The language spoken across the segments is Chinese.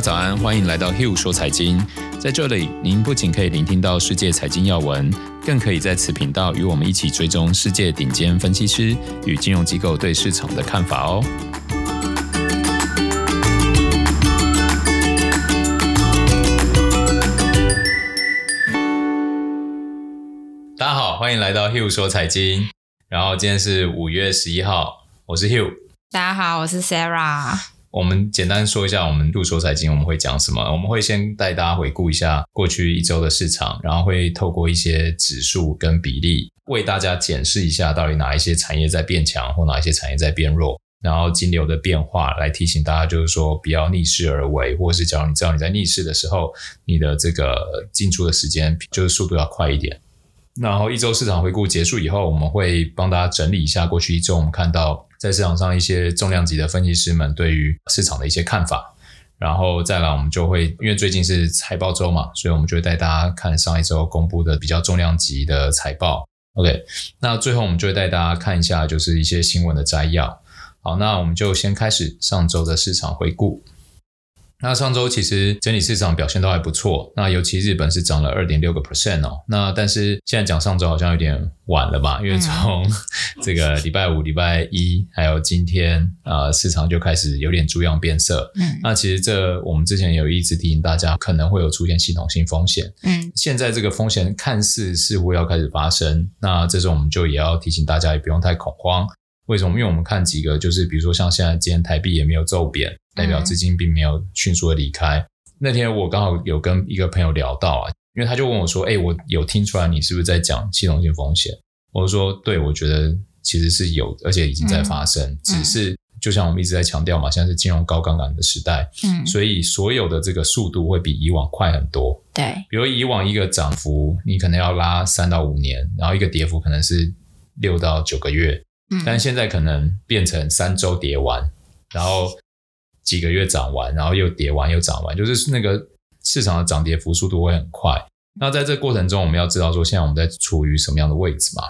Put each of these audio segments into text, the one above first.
早安，欢迎来到 Hill 说财经。在这里，您不仅可以聆听到世界财经要闻，更可以在此频道与我们一起追踪世界顶尖分析师与金融机构对市场的看法哦。大家好，欢迎来到 Hill 说财经。然后今天是五月十一号，我是 Hill。大家好，我是 Sarah。我们简单说一下，我们入手财经我们会讲什么？我们会先带大家回顾一下过去一周的市场，然后会透过一些指数跟比例，为大家检视一下到底哪一些产业在变强，或哪一些产业在变弱，然后金流的变化来提醒大家，就是说不要逆势而为，或是假如你知道你在逆势的时候，你的这个进出的时间就是速度要快一点。然后一周市场回顾结束以后，我们会帮大家整理一下过去一周我们看到。在市场上，一些重量级的分析师们对于市场的一些看法，然后再来，我们就会因为最近是财报周嘛，所以我们就会带大家看上一周公布的比较重量级的财报。OK，那最后我们就会带大家看一下，就是一些新闻的摘要。好，那我们就先开始上周的市场回顾。那上周其实整体市场表现都还不错，那尤其日本是涨了二点六个 percent 哦。那但是现在讲上周好像有点晚了吧？因为从这个礼拜五、礼拜一还有今天啊、呃，市场就开始有点猪样变色。嗯，那其实这我们之前有一直提醒大家，可能会有出现系统性风险。嗯，现在这个风险看似似乎要开始发生，那这时候我们就也要提醒大家，也不用太恐慌。为什么？因为我们看几个，就是比如说像现在今天台币也没有骤贬。代表资金并没有迅速的离开。那天我刚好有跟一个朋友聊到啊，因为他就问我说：“哎，我有听出来你是不是在讲系统性风险？”我就说：“对，我觉得其实是有，而且已经在发生。只是就像我们一直在强调嘛，现在是金融高杠杆的时代，嗯，所以所有的这个速度会比以往快很多。对，比如以往一个涨幅你可能要拉三到五年，然后一个跌幅可能是六到九个月，嗯，但现在可能变成三周跌完，然后。几个月涨完，然后又跌完，又涨完，就是那个市场的涨跌幅速度会很快。那在这过程中，我们要知道说，现在我们在处于什么样的位置嘛？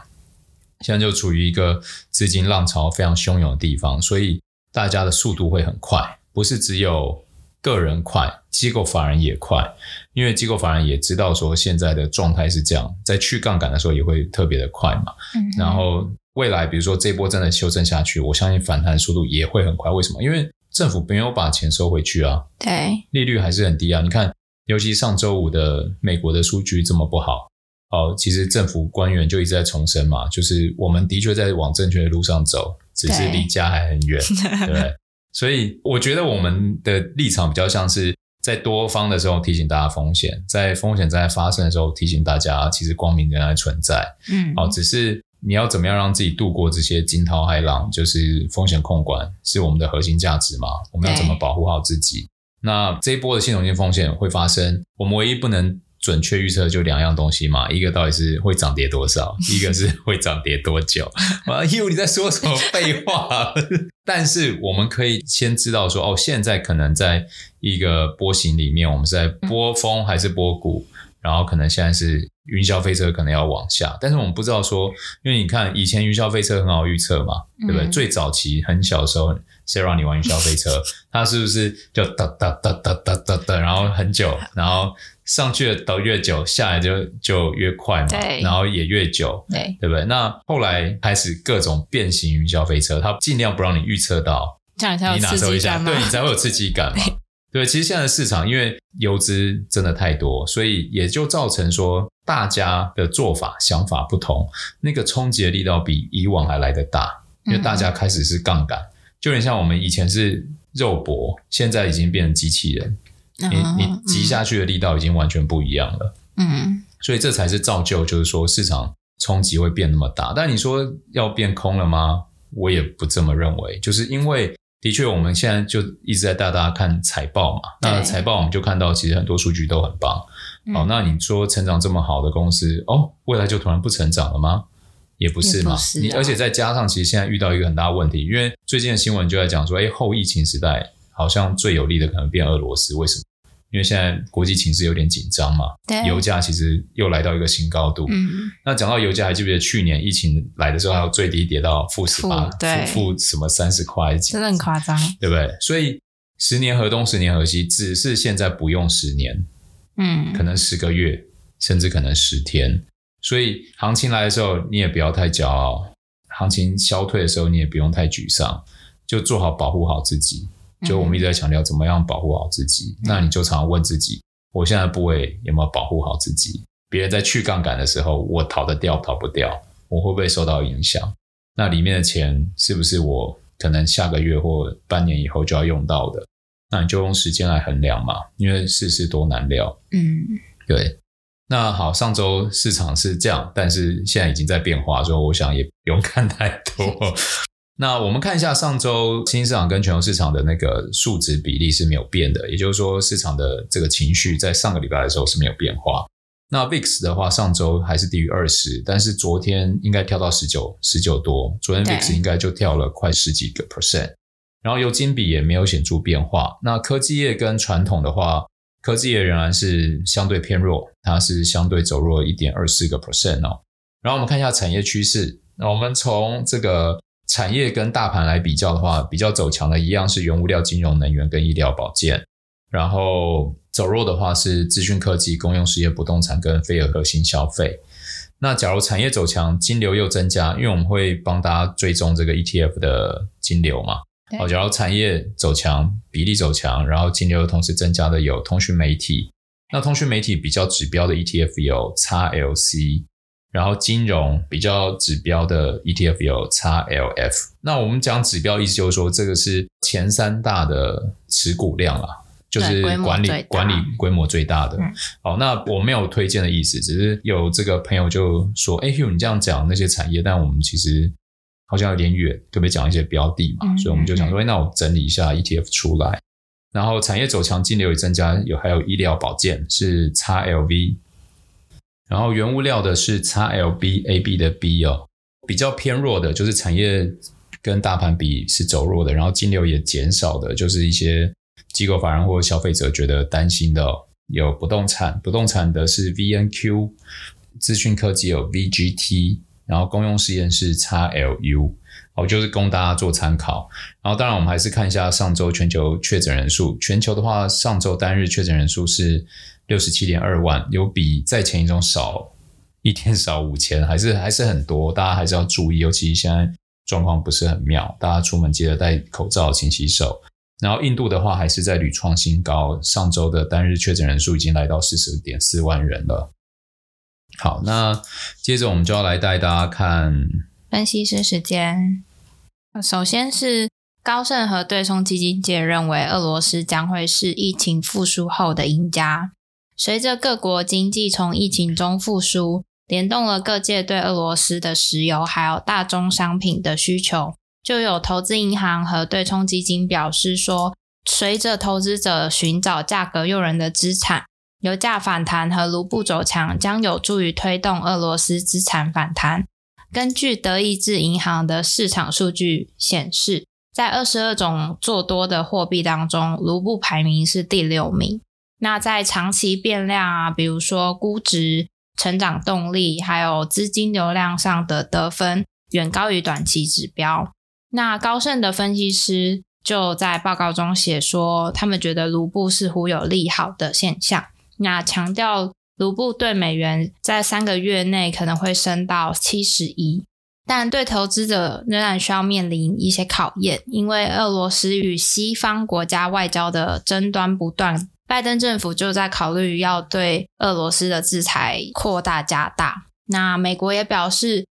现在就处于一个资金浪潮非常汹涌的地方，所以大家的速度会很快，不是只有个人快，机构法人也快，因为机构法人也知道说现在的状态是这样，在去杠杆的时候也会特别的快嘛。嗯。然后未来，比如说这波真的修正下去，我相信反弹速度也会很快。为什么？因为政府没有把钱收回去啊，对，利率还是很低啊。你看，尤其上周五的美国的数据这么不好，哦，其实政府官员就一直在重申嘛，就是我们的确在往正确的路上走，只是离家还很远，对，对。所以我觉得我们的立场比较像是在多方的时候提醒大家风险，在风险正在发生的时候提醒大家，其实光明仍然存在。嗯，好，只是。你要怎么样让自己度过这些惊涛骇浪？就是风险控管是我们的核心价值嘛？我们要怎么保护好自己？那这一波的系统性风险会发生，我们唯一不能准确预测就两样东西嘛？一个到底是会涨跌多少，一个是会涨跌多久。啊，因为你在说什么废话？但是我们可以先知道说，哦，现在可能在一个波形里面，我们是在波峰还是波谷？然后可能现在是云霄飞车，可能要往下，但是我们不知道说，因为你看以前云霄飞车很好预测嘛，对不对？嗯、最早期很小的时候，Sarah 你玩云霄飞车，它是不是就哒哒哒哒哒哒哒，然后很久，然后上去的等越久，下来就就越快嘛，对，然后也越久，对，对不对？那后来开始各种变形云霄飞车，它尽量不让你预测到，这样才有刺激感，对你才会有刺激感嘛。对，其实现在的市场因为游资真的太多，所以也就造成说大家的做法想法不同，那个冲击的力道比以往还来得大，因为大家开始是杠杆，嗯、就有点像我们以前是肉搏，现在已经变成机器人，嗯、你你击下去的力道已经完全不一样了，嗯，所以这才是造就，就是说市场冲击会变那么大。但你说要变空了吗？我也不这么认为，就是因为。的确，我们现在就一直在带大家看财报嘛。那财报我们就看到，其实很多数据都很棒。好，那你说成长这么好的公司，哦，未来就突然不成长了吗？也不是嘛。你而且再加上，其实现在遇到一个很大的问题，因为最近的新闻就在讲说，哎，后疫情时代好像最有利的可能变俄罗斯，为什么？因为现在国际情势有点紧张嘛，对，油价其实又来到一个新高度。嗯，那讲到油价，还记不记得去年疫情来的时候，还有最低跌到负十八，负负什么三十块，真的很夸张，对不对？所以十年河东，十年河西，只是现在不用十年，嗯，可能十个月，甚至可能十天。所以行情来的时候，你也不要太骄傲；行情消退的时候，你也不用太沮丧，就做好保护好自己。就我们一直在强调怎么样保护好自己，嗯、那你就常常问自己：我现在部位有没有保护好自己？别人在去杠杆的时候，我逃得掉逃不掉？我会不会受到影响？那里面的钱是不是我可能下个月或半年以后就要用到的？那你就用时间来衡量嘛，因为世事多难料。嗯，对。那好，上周市场是这样，但是现在已经在变化，所以我想也不用看太多。那我们看一下上周新兴市场跟全球市场的那个数值比例是没有变的，也就是说市场的这个情绪在上个礼拜的时候是没有变化。那 VIX 的话，上周还是低于二十，但是昨天应该跳到十九，十九多，昨天 VIX 应该就跳了快十几个 percent。然后油金比也没有显著变化。那科技业跟传统的话，科技业仍然是相对偏弱，它是相对走弱一点二四个 percent 哦。然后我们看一下产业趋势。那我们从这个产业跟大盘来比较的话，比较走强的一样是原物料、金融、能源跟医疗保健。然后走弱的话是资讯科技、公用事业、不动产跟非核心消费。那假如产业走强，金流又增加，因为我们会帮大家追踪这个 ETF 的金流嘛。好，假如产业走强，比例走强，然后金流同时增加的有通讯媒体。那通讯媒体比较指标的 ETF 有 XLC，然后金融比较指标的 ETF 有 XLF。那我们讲指标意思就是说，这个是前三大的持股量啦，就是管理管理规模最大的。嗯、好，那我没有推荐的意思，只是有这个朋友就说：“哎，Hugh，你这样讲那些产业，但我们其实。”好像有点远，特别讲一些标的嘛，嗯、所以我们就想说，那我整理一下 ETF 出来，然后产业走强，金流也增加，有还有医疗保健是 XLV，然后原物料的是 XLBAB 的 B 哦，比较偏弱的就是产业跟大盘比是走弱的，然后金流也减少的，就是一些机构法人或消费者觉得担心的、有不动产，不动产的是 VNQ，资讯科技有 VGT。然后公用事业是 XLU，好，就是供大家做参考。然后当然我们还是看一下上周全球确诊人数。全球的话，上周单日确诊人数是六十七点二万，有比在前一周少一天少五千，还是还是很多。大家还是要注意，尤其现在状况不是很妙，大家出门记得戴口罩、勤洗手。然后印度的话还是在屡创新高，上周的单日确诊人数已经来到四十点四万人了。好，那接着我们就要来带大家看分析师时间。首先是高盛和对冲基金界认为，俄罗斯将会是疫情复苏后的赢家。随着各国经济从疫情中复苏，联动了各界对俄罗斯的石油还有大宗商品的需求，就有投资银行和对冲基金表示说，随着投资者寻找价格诱人的资产。油价反弹和卢布走强将有助于推动俄罗斯资产反弹。根据德意志银行的市场数据显示，在二十二种做多的货币当中，卢布排名是第六名。那在长期变量啊，比如说估值、成长动力，还有资金流量上的得分，远高于短期指标。那高盛的分析师就在报告中写说，他们觉得卢布似乎有利好的现象。那强调卢布对美元在三个月内可能会升到七十一，但对投资者仍然需要面临一些考验，因为俄罗斯与西方国家外交的争端不断，拜登政府就在考虑要对俄罗斯的制裁扩大加大。那美国也表示，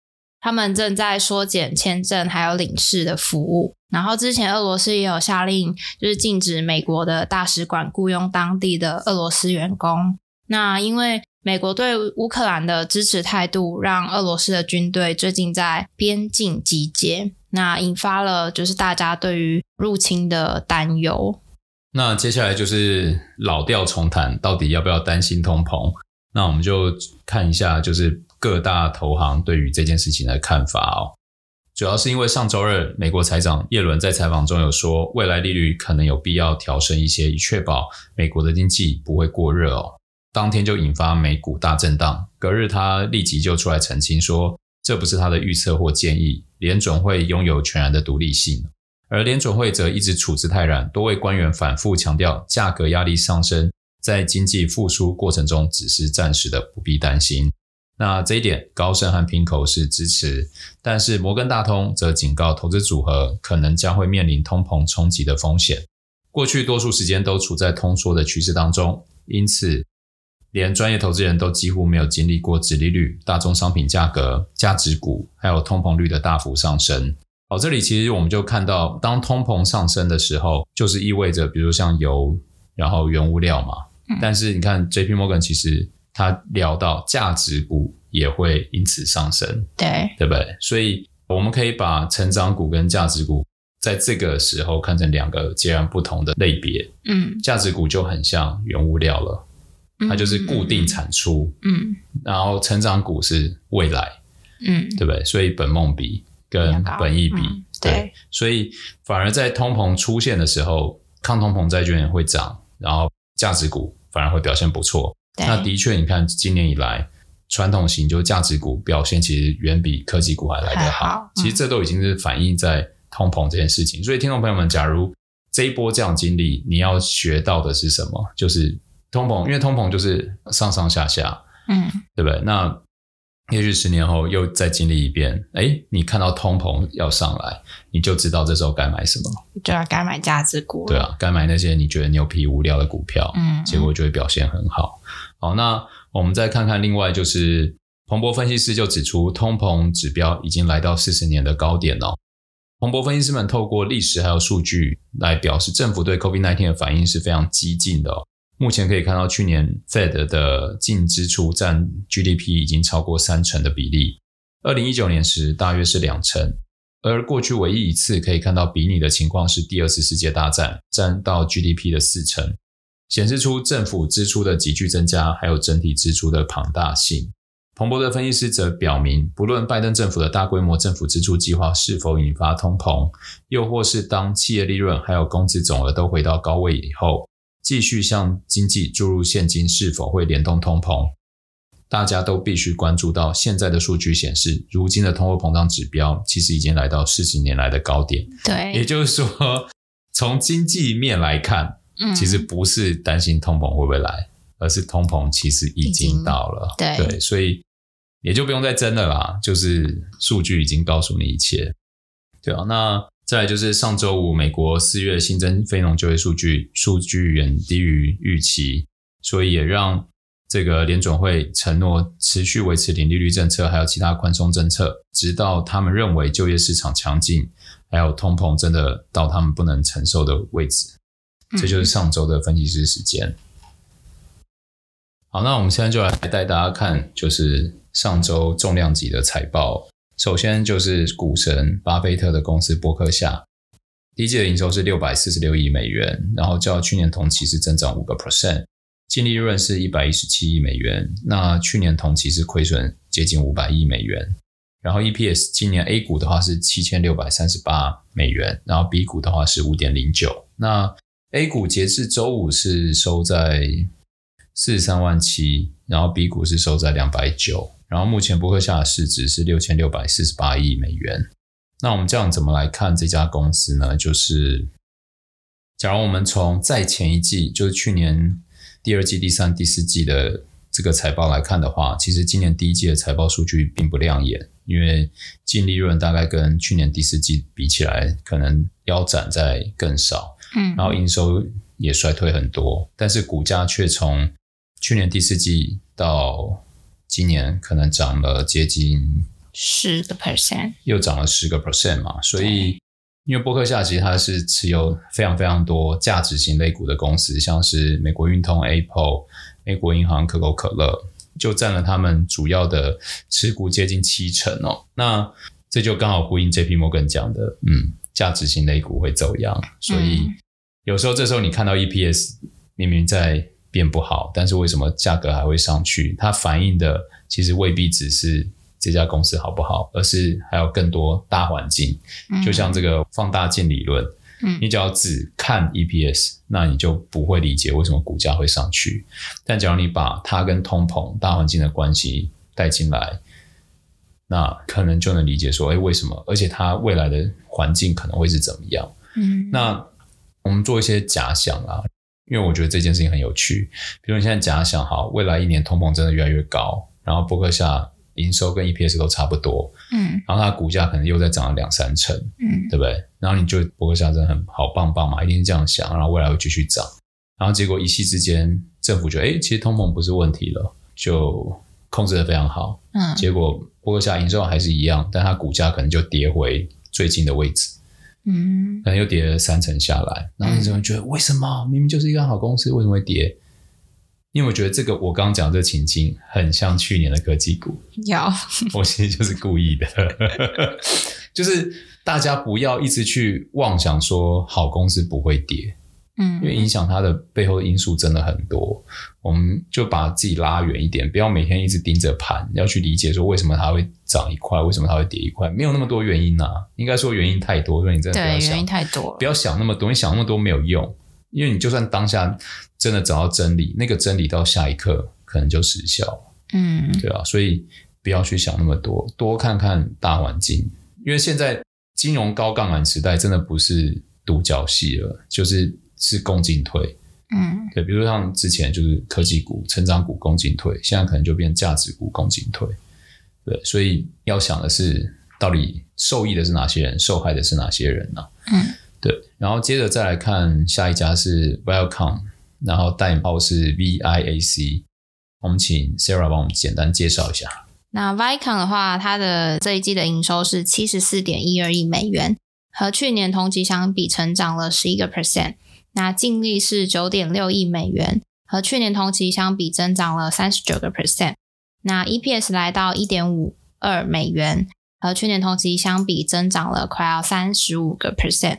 他们正在缩减签证还有领事的服务。然后之前俄罗斯也有下令，就是禁止美国的大使馆雇佣当地的俄罗斯员工。那因为美国对乌克兰的支持态度，让俄罗斯的军队最近在边境集结，那引发了就是大家对于入侵的担忧。那接下来就是老调重弹，到底要不要担心通膨？那我们就看一下，就是各大投行对于这件事情的看法哦。主要是因为上周二，美国财长耶伦在采访中有说，未来利率可能有必要调升一些，以确保美国的经济不会过热哦。当天就引发美股大震荡，隔日他立即就出来澄清说，这不是他的预测或建议，联准会拥有全然的独立性。而联准会则一直处之泰然，多位官员反复强调，价格压力上升在经济复苏过程中只是暂时的，不必担心。那这一点，高盛和平口是支持，但是摩根大通则警告投资组合可能将会面临通膨冲击的风险。过去多数时间都处在通缩的趋势当中，因此。连专业投资人都几乎没有经历过殖利率、大宗商品价格、价值股，还有通膨率的大幅上升。好，这里其实我们就看到，当通膨上升的时候，就是意味着，比如像油，然后原物料嘛。嗯、但是你看，J P Morgan 其实他聊到价值股也会因此上升，对，对不对？所以我们可以把成长股跟价值股在这个时候看成两个截然不同的类别。嗯，价值股就很像原物料了。它就是固定产出，嗯，然后成长股是未来，嗯，对不对？所以本梦比跟本益比，嗯、对，对，所以反而在通膨出现的时候，抗通膨债券会涨，然后价值股反而会表现不错。那的确，你看今年以来，传统型就价值股表现其实远比科技股还来得好。好嗯、其实这都已经是反映在通膨这件事情。所以听众朋友们，假如这一波这样经历，你要学到的是什么？就是。通膨，因为通膨就是上上下下，嗯，对不对？那也许十年后又再经历一遍，哎，你看到通膨要上来，你就知道这时候该买什么，就要该买价值股，对啊，该买那些你觉得牛皮无聊的股票，嗯，结果就会表现很好。好，那我们再看看另外，就是彭博分析师就指出，通膨指标已经来到四十年的高点了。彭博分析师们透过历史还有数据来表示，政府对 COVID-19 的反应是非常激进的哦。目前可以看到，去年 Fed 的净支出占 GDP 已经超过三成的比例，二零一九年时大约是两成，而过去唯一一次可以看到比拟的情况是第二次世界大战，占到 GDP 的四成，显示出政府支出的急剧增加，还有整体支出的庞大性。彭博的分析师则表明，不论拜登政府的大规模政府支出计划是否引发通膨，又或是当企业利润还有工资总额都回到高位以后，继续向经济注入现金是否会联动通膨？大家都必须关注到，现在的数据显示，如今的通货膨胀指标其实已经来到四十年来的高点。对，也就是说，从经济面来看，嗯，其实不是担心通膨会不会来，而是通膨其实已经到了。对，对，所以也就不用再争了啦，就是数据已经告诉你一切。对啊，那。再来就是上周五，美国四月新增非农就业数据数据远低于预期，所以也让这个联准会承诺持续维持零利率政策，还有其他宽松政策，直到他们认为就业市场强劲，还有通膨真的到他们不能承受的位置。这就是上周的分析师时间。好，那我们现在就来带大家看，就是上周重量级的财报。首先就是股神巴菲特的公司伯克夏，第一季的营收是六百四十六亿美元，然后较去年同期是增长五个 percent，净利润是一百一十七亿美元，那去年同期是亏损接近五百亿美元，然后 EPS 今年 A 股的话是七千六百三十八美元，然后 B 股的话是五点零九，那 A 股截至周五是收在四十三万七，然后 B 股是收在两百九。然后目前波克夏的市值是六千六百四十八亿美元。那我们这样怎么来看这家公司呢？就是，假如我们从在前一季，就是去年第二季、第三、第四季的这个财报来看的话，其实今年第一季的财报数据并不亮眼，因为净利润大概跟去年第四季比起来，可能腰斩在更少。嗯，然后营收也衰退很多，但是股价却从去年第四季到今年可能涨了接近十个 percent，又涨了十个 percent 嘛。所以，因为波克夏其实它是持有非常非常多价值型类股的公司，像是美国运通、Apple、美国银行、可口可乐，就占了他们主要的持股接近七成哦。那这就刚好呼应 JP Morgan 讲的，嗯，价值型类股会走样。所以有时候这时候你看到 EPS 明明在。变不好，但是为什么价格还会上去？它反映的其实未必只是这家公司好不好，而是还有更多大环境。嗯、就像这个放大镜理论，嗯、你只要只看 EPS，那你就不会理解为什么股价会上去。但假如你把它跟通膨大环境的关系带进来，那可能就能理解说，哎，为什么？而且它未来的环境可能会是怎么样？嗯，那我们做一些假想啊，因为我觉得这件事情很有趣。比如你现在假想，哈，未来一年通膨真的越来越高，然后波克夏营收跟 EPS 都差不多，嗯，然后它股价可能又再涨了两三成，嗯，对不对？然后你就波克夏真的很好棒棒嘛，一定是这样想，然后未来会继续涨，然后结果一夕之间政府觉得，哎，其实通膨不是问题了，就控制的非常好，嗯，结果。波克夏营收还是一样，但它股价可能就跌回最近的位置，嗯，可能又跌了三成下来。然后你就会觉得，为什么明明就是一个好公司，为什么会跌？因为我觉得这个我刚刚讲的这个情境很像去年的科技股，有，我其实就是故意的，就是大家不要一直去妄想说好公司不会跌。嗯，因为影响它的背后的因素真的很多，我们就把自己拉远一点，不要每天一直盯着盘，要去理解说为什么它会涨一块，为什么它会跌一块，没有那么多原因啊。应该说原因太多，所以你真的不要想，原因太多，不要想那么多，你想那么多没有用，因为你就算当下真的找到真理，那个真理到下一刻可能就失效。嗯，对啊，所以不要去想那么多，多看看大环境，因为现在金融高杠杆时代真的不是独角戏了，就是。是共进退，嗯，对，比如像之前就是科技股、成长股共进退，现在可能就变价值股共进退，对，所以要想的是，到底受益的是哪些人，受害的是哪些人呢？嗯，对，然后接着再来看下一家是 Viacom，然后代号是 VIAC，我们请 Sarah 帮我们简单介绍一下。那 Viacom 的话，它的这一季的营收是七十四点一二亿美元，和去年同期相比成长了十一个 percent。那净利是九点六亿美元，和去年同期相比增长了三十九个 percent。那 EPS 来到一点五二美元，和去年同期相比增长了快要三十五个 percent。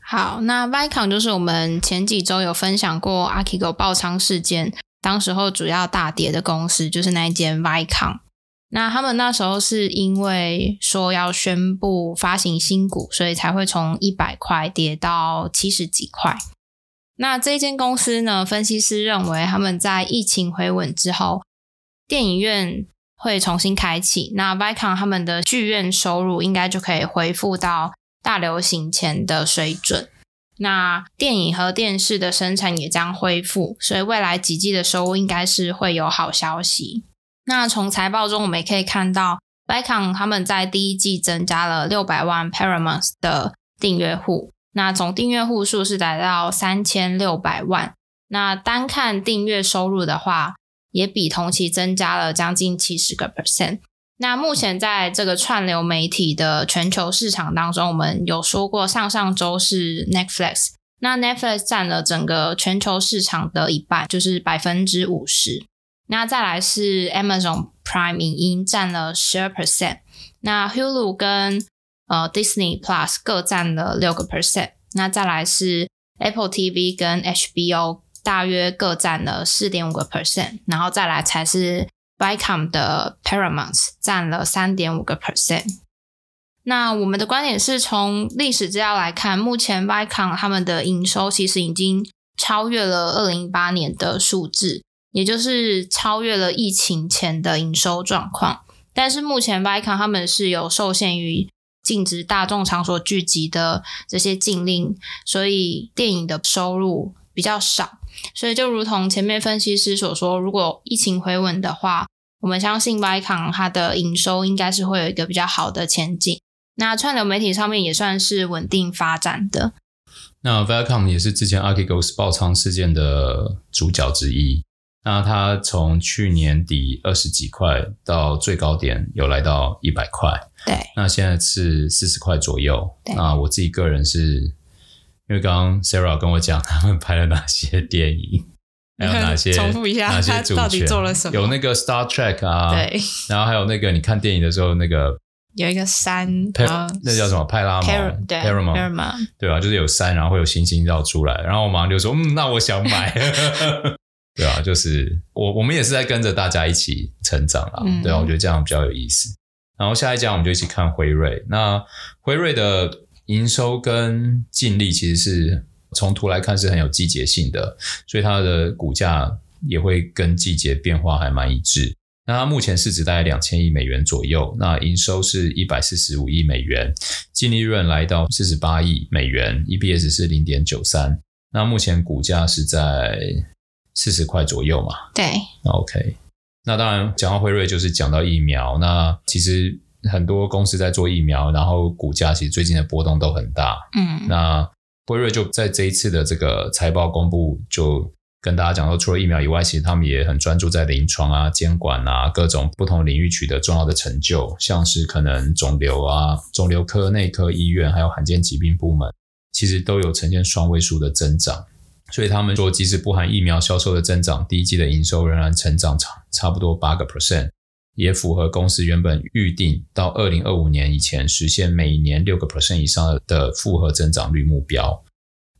好，那 Vicon 就是我们前几周有分享过 Archegos 爆仓事件，当时候主要大跌的公司就是那一间 Vicon。那他们那时候是因为说要宣布发行新股，所以才会从一百块跌到七十几块。那这间公司呢，分析师认为他们在疫情回稳之后，电影院会重新开启，那 Vicon 他们的剧院收入应该就可以恢复到大流行前的水准。那电影和电视的生产也将恢复，所以未来几季的收入应该是会有好消息。那从财报中我们也可以看到，Vicon 他们在第一季增加了六百万 Paramount 的订阅户，那总订阅户数是达到三千六百万。那单看订阅收入的话，也比同期增加了将近七十个 percent。那目前在这个串流媒体的全球市场当中，我们有说过上上周是 Netflix，那 Netflix 占了整个全球市场的一半，就是百分之五十。那再来是 Amazon Prime 影音占了十二 percent，那 Hulu 跟呃 Disney Plus 各占了六个 percent，那再来是 Apple TV 跟 HBO 大约各占了四点五个 percent，然后再来才是 Viacom 的 Paramount 占了三点五个 percent。那我们的观点是从历史资料来看，目前 Viacom 他们的营收其实已经超越了二零一八年的数字。也就是超越了疫情前的营收状况，但是目前 Vicom 他们是有受限于禁止大众场所聚集的这些禁令，所以电影的收入比较少。所以就如同前面分析师所说，如果疫情回稳的话，我们相信 Vicon 它的营收应该是会有一个比较好的前景。那串流媒体上面也算是稳定发展的。那 Viacom 也是之前 Archegos 爆仓事件的主角之一。那它从去年底二十几块到最高点有来到一百块，对。那现在是四十块左右。那我自己个人是，因为刚刚 Sarah 跟我讲他们拍了哪些电影，还有哪些重复一下哪些主他到底做了什么？有那个 Star Trek 啊，对。然后还有那个你看电影的时候那个有一个山，那叫什么派拉蒙？对，Paramount，对吧？就是有山，然后会有星星绕出来，然后我马上就说，嗯，那我想买。对啊，就是我我们也是在跟着大家一起成长啦。嗯、对啊，我觉得这样比较有意思。然后下一家我们就一起看辉瑞。那辉瑞的营收跟净利其实是从图来看是很有季节性的，所以它的股价也会跟季节变化还蛮一致。那它目前市值大概两千亿美元左右，那营收是一百四十五亿美元，净利润来到四十八亿美元，EPS 是零点九三。那目前股价是在四十块左右嘛？对。OK。那当然，讲到辉瑞就是讲到疫苗。那其实很多公司在做疫苗，然后股价其实最近的波动都很大。嗯。那辉瑞就在这一次的这个财报公布就。跟大家讲说，除了疫苗以外，其实他们也很专注在临床啊、监管啊各种不同领域取得重要的成就，像是可能肿瘤啊、肿瘤科、内科医院，还有罕见疾病部门，其实都有呈现双位数的增长。所以他们说，即使不含疫苗销售的增长，第一季的营收仍然成长差差不多八个 percent，也符合公司原本预定到二零二五年以前实现每年六个 percent 以上的复合增长率目标。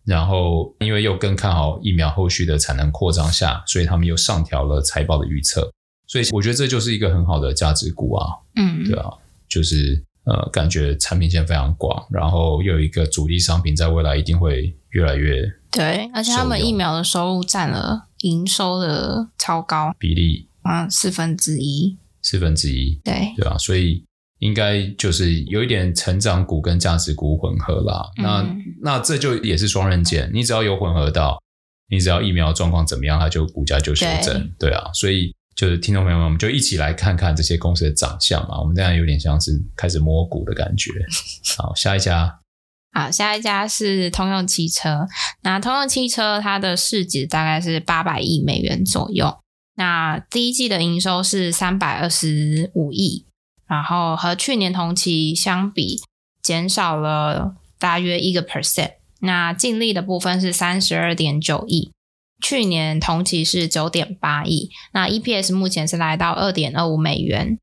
然后，因为又更看好疫苗后续的产能扩张下，所以他们又上调了财报的预测。所以我觉得这就是一个很好的价值股啊。嗯，对啊，就是呃，感觉产品线非常广，然后又有一个主力商品，在未来一定会越来越对。而且他们疫苗的收入占了营收的超高比例，啊，四分之一，四分之一，对，对啊，所以。应该就是有一点成长股跟价值股混合啦，嗯、那那这就也是双刃剑。你只要有混合到，你只要疫苗状况怎么样，它就股价就修正，对，对啊。所以就是听众朋友们，我们就一起来看看这些公司的长相嘛。我们这样有点像是开始摸股的感觉。好，下一家，好，下一家是通用汽车。那通用汽车它的市值大概是八百亿美元左右。那第一季的营收是三百二十五亿。然后和去年同期相比，减少了大约一个 percent。那净利的部分是三十二点九亿，去年同期是九点八亿。那 EPS 目前是来到二点二五美元。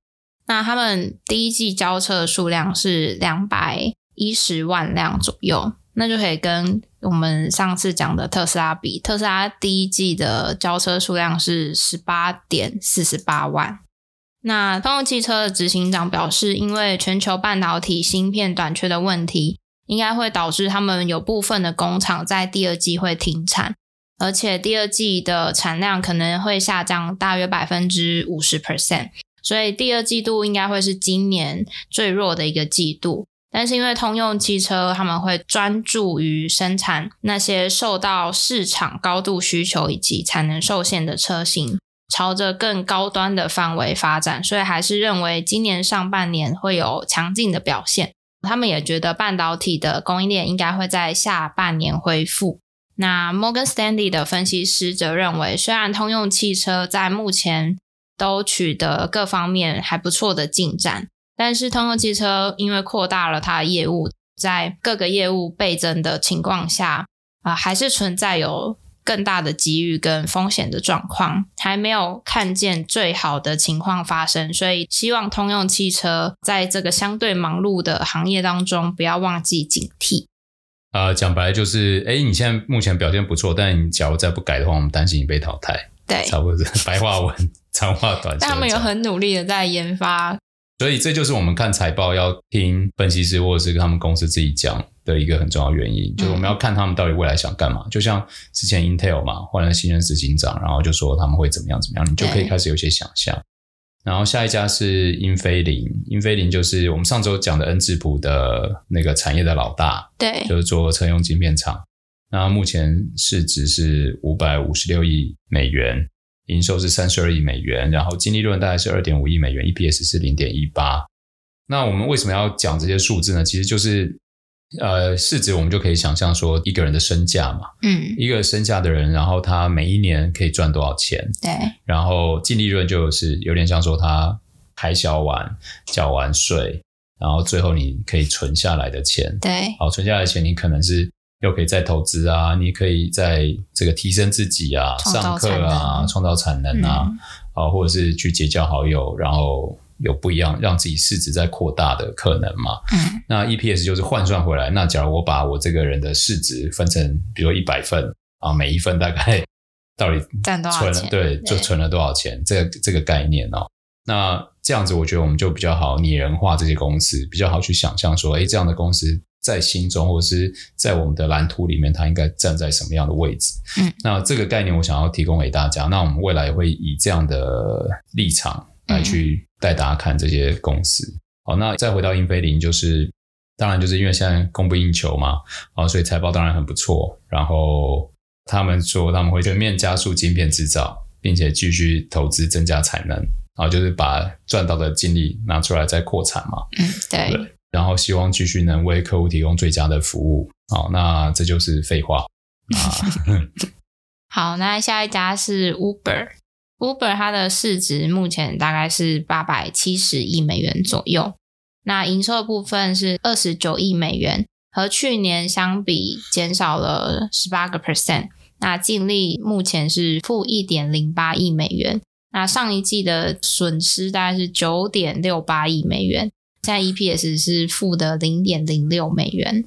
那他们第一季交车的数量是两百一十万辆左右，那就可以跟我们上次讲的特斯拉比。特斯拉第一季的交车数量是十八点四十八万。那通用汽车的执行长表示，因为全球半导体芯片短缺的问题，应该会导致他们有部分的工厂在第二季会停产，而且第二季的产量可能会下降大约百分之五十 percent，所以第二季度应该会是今年最弱的一个季度。但是因为通用汽车他们会专注于生产那些受到市场高度需求以及产能受限的车型。朝着更高端的范围发展，所以还是认为今年上半年会有强劲的表现。他们也觉得半导体的供应链应该会在下半年恢复。那 Morgan Stanley 的分析师则认为，虽然通用汽车在目前都取得各方面还不错的进展，但是通用汽车因为扩大了它的业务，在各个业务倍增的情况下，啊、还是存在有。更大的机遇跟风险的状况还没有看见最好的情况发生，所以希望通用汽车在这个相对忙碌的行业当中不要忘记警惕。呃，讲白了就是，哎，你现在目前表现不错，但你假如再不改的话，我们担心你被淘汰。对，差不多是 白话文，长话短说。但他们有很努力的在研发。所以这就是我们看财报要听分析师或者是他们公司自己讲的一个很重要原因，就是我们要看他们到底未来想干嘛。就像之前 Intel 嘛，换了新任执行长，然后就说他们会怎么样怎么样，你就可以开始有些想象。然后下一家是英飞凌，英飞凌就是我们上周讲的恩智浦的那个产业的老大，对，就是做车用晶片厂。那目前市值是五百五十六亿美元。营收是三十二亿美元，然后净利润大概是二点五亿美元，EPS 是零点一八。那我们为什么要讲这些数字呢？其实就是，呃，市值我们就可以想象说一个人的身价嘛，嗯，一个身价的人，然后他每一年可以赚多少钱？对，然后净利润就是有点像说他开销完、缴完税，然后最后你可以存下来的钱，对，好，存下来的钱你可能是。又可以再投资啊，你可以在这个提升自己啊，上课啊，创造产能啊，啊、嗯，或者是去结交好友，然后有不一样让自己市值在扩大的可能嘛。嗯，那 EPS 就是换算回来。那假如我把我这个人的市值分成，比如一百份啊，每一份大概 到底赚多少钱？对，就存了多少钱？这个这个概念哦。那这样子，我觉得我们就比较好拟人化这些公司，比较好去想象说，哎，这样的公司。在心中，或者是在我们的蓝图里面，它应该站在什么样的位置？嗯，那这个概念我想要提供给大家。那我们未来也会以这样的立场来去带大家看这些公司。嗯、好，那再回到英飞凌，就是当然就是因为现在供不应求嘛，啊，所以财报当然很不错。然后他们说他们会全面加速晶片制造，并且继续投资增加产能，啊就是把赚到的精力拿出来再扩产嘛。嗯，对。对，然后希望继续能为客户提供最佳的服务。好，那这就是废话啊。好，那下一家是 Uber。Uber 它的市值目前大概是八百七十亿美元左右，那营收的部分是二十九亿美元，和去年相比减少了十八个 percent。那净利目前是负一点零八亿美元，那上一季的损失大概是九点六八亿美元，现在 EPS 是负的零点零六美元。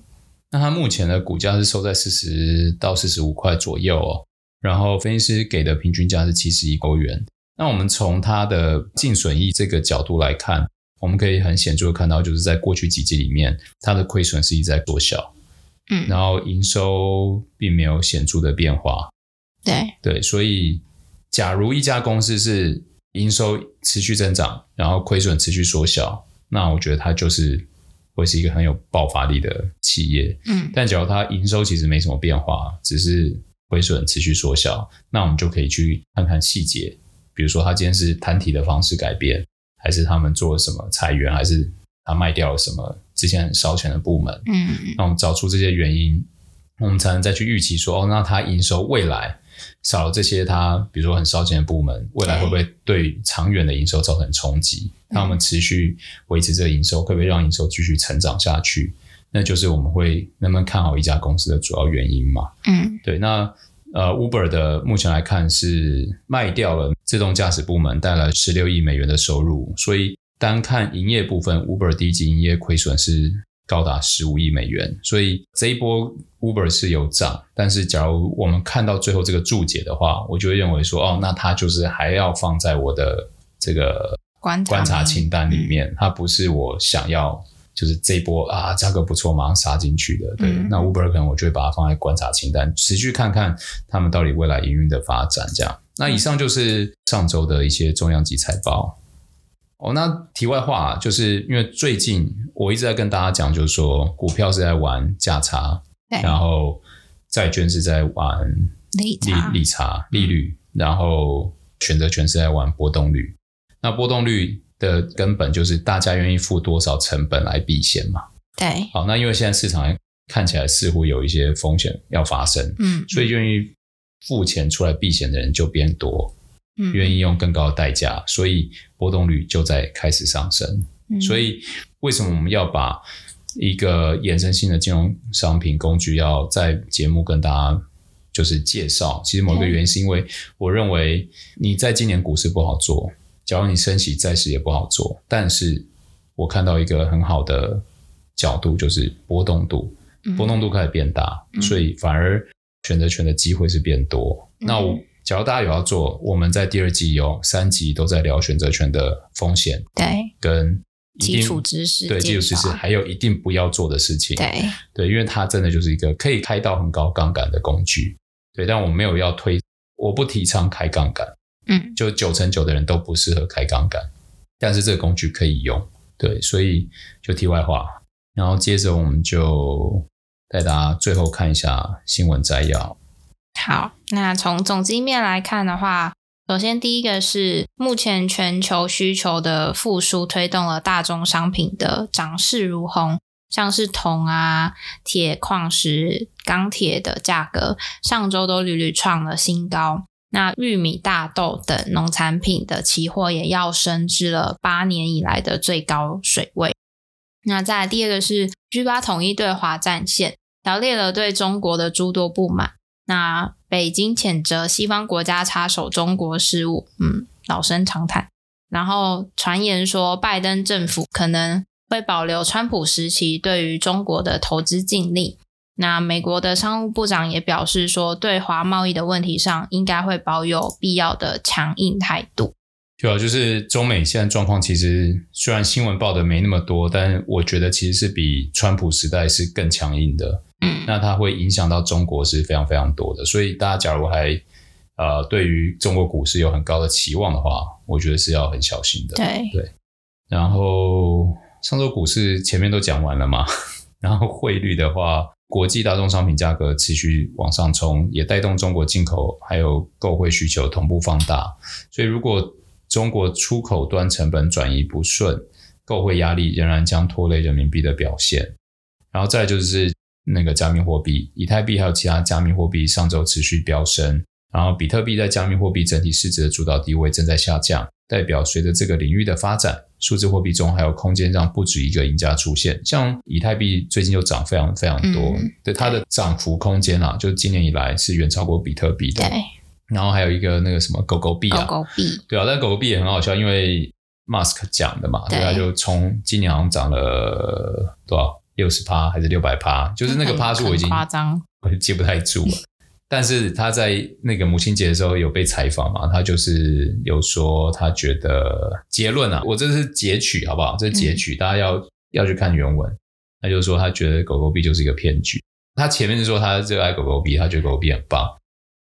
那它目前的股价是收在四十到四十五块左右哦。然后分析师给的平均价是七十一欧元。那我们从它的净损益这个角度来看，我们可以很显著的看到，就是在过去几季里面，它的亏损是一直在缩小，嗯，然后营收并没有显著的变化，对。对，所以假如一家公司是营收持续增长，然后亏损持续缩小，那我觉得它就是会是一个很有爆发力的企业，嗯，但假如它营收其实没什么变化，只是亏损持续缩小，那我们就可以去看看细节，比如说他今天是摊体的方式改变，还是他们做了什么裁员，还是他卖掉了什么之前很烧钱的部门？嗯，那我们找出这些原因，我们才能再去预期说，哦，那他营收未来少了这些，他比如说很烧钱的部门，未来会不会对长远的营收造成冲击？那我们持续维持这个营收，会不会让营收继续成长下去？那就是我们会能不能看好一家公司的主要原因嘛？嗯，对。那呃，Uber 的目前来看是卖掉了自动驾驶部门，带来十六亿美元的收入。所以单看营业部分，Uber 第一季营业亏损是高达十五亿美元。所以这一波 Uber 是有涨，但是假如我们看到最后这个注解的话，我就会认为说，哦，那它就是还要放在我的这个观察清单里面，它不是我想要。就是这一波啊，价格不错，马上杀进去的。对，嗯、那 Uber 可能我就会把它放在观察清单，持续看看他们到底未来营运的发展。这样，那以上就是上周的一些重量级财报。哦，那题外话，就是因为最近我一直在跟大家讲，就是说股票是在玩价差，然后债券是在玩利差利差利率，然后选择权是在玩波动率。那波动率。的根本就是大家愿意付多少成本来避险嘛？对。好，那因为现在市场看起来似乎有一些风险要发生，嗯，所以愿意付钱出来避险的人就变多，嗯，愿意用更高的代价，所以波动率就在开始上升。嗯，所以为什么我们要把一个衍生性的金融商品工具要在节目跟大家就是介绍？其实某一个原因是因为我认为你在今年股市不好做。假如你升息债市也不好做，但是我看到一个很好的角度，就是波动度，波动度开始变大，嗯、所以反而选择权的机会是变多。嗯、那我假如大家有要做，我们在第二季有三集都在聊选择权的风险，对，跟基础知识，对基础知识，还有一定不要做的事情，对。对，因为它真的就是一个可以开到很高杠杆的工具，对，但我没有要推，我不提倡开杠杆。嗯，就九成九的人都不适合开杠杆，但是这个工具可以用，对，所以就题外话，然后接着我们就带大家最后看一下新闻摘要。好，那从总经面来看的话，首先第一个是目前全球需求的复苏推动了大宗商品的涨势如虹，像是铜啊、铁、矿石、钢铁的价格上周都屡屡创了新高。那玉米、大豆等农产品的期货也要升至了八年以来的最高水位。那再来第二个是 G8 统一对华战线，条列了对中国的诸多不满。那北京谴责西方国家插手中国事务，嗯，老生常谈。然后传言说，拜登政府可能会保留川普时期对于中国的投资禁令。那美国的商务部长也表示说，对华贸易的问题上，应该会保有必要的强硬态度。对啊，就是中美现在状况，其实虽然新闻报的没那么多，但我觉得其实是比川普时代是更强硬的。嗯，那它会影响到中国是非常非常多的。所以大家假如还呃，对于中国股市有很高的期望的话，我觉得是要很小心的。对对。然后上周股市前面都讲完了嘛，然后汇率的话，国际大宗商品价格持续往上冲，也带动中国进口还有购汇需求同步放大。所以如果中国出口端成本转移不顺，购汇压力仍然将拖累人民币的表现。然后再就是那个加密货币，以太币还有其他加密货币上周持续飙升。然后，比特币在加密货币整体市值的主导地位正在下降，代表随着这个领域的发展，数字货币中还有空间让不止一个赢家出现。像以太币最近就涨非常非常多，嗯、对它的涨幅空间啊，就今年以来是远超过比特币的。对。然后还有一个那个什么狗狗币啊，狗狗币，对啊，但狗狗币也很好笑，因为 Musk 讲的嘛，对，它就从今年好像涨了多少六十趴还是六百趴，就是那个趴数我已经夸张，我就记不太住了。但是他在那个母亲节的时候有被采访嘛？他就是有说他觉得结论啊，我这是截取好不好？这是截取，嗯、大家要要去看原文。他就说他觉得狗狗币就是一个骗局。他前面是说他热爱狗狗币，他觉得狗狗币很棒。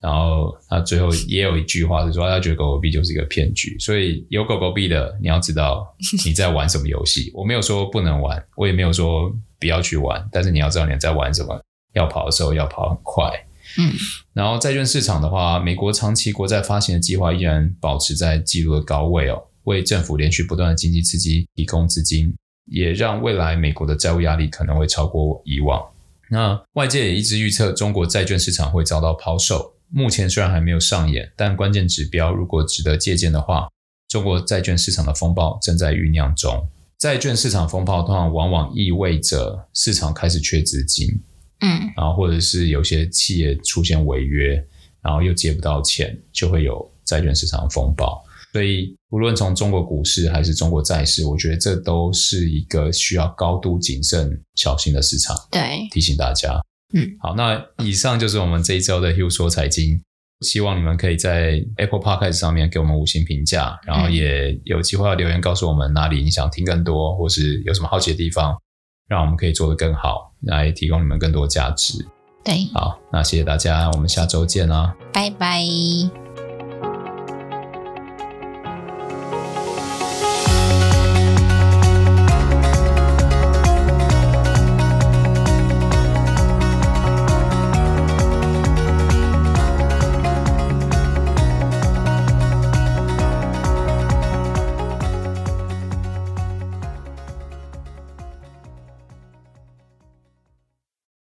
然后他最后也有一句话是说他觉得狗狗币就是一个骗局。所以有狗狗币的，你要知道 你在玩什么游戏。我没有说不能玩，我也没有说不要去玩，但是你要知道你在玩什么。要跑的时候要跑很快。嗯，然后债券市场的话，美国长期国债发行的计划依然保持在纪录的高位哦，为政府连续不断的经济刺激提供资金，也让未来美国的债务压力可能会超过以往。那外界也一直预测中国债券市场会遭到抛售，目前虽然还没有上演，但关键指标如果值得借鉴的话，中国债券市场的风暴正在酝酿中。债券市场风暴通常往往意味着市场开始缺资金。嗯，然后或者是有些企业出现违约，然后又借不到钱，就会有债券市场风暴。所以，无论从中国股市还是中国债市，我觉得这都是一个需要高度谨慎、小心的市场。对，提醒大家。嗯，好，那以上就是我们这一周的 Hugh 说财经。希望你们可以在 Apple Podcast 上面给我们五星评价，然后也有机会要留言告诉我们哪里你想听更多，或是有什么好奇的地方。让我们可以做得更好，来提供你们更多价值。对，好，那谢谢大家，我们下周见啦，拜拜。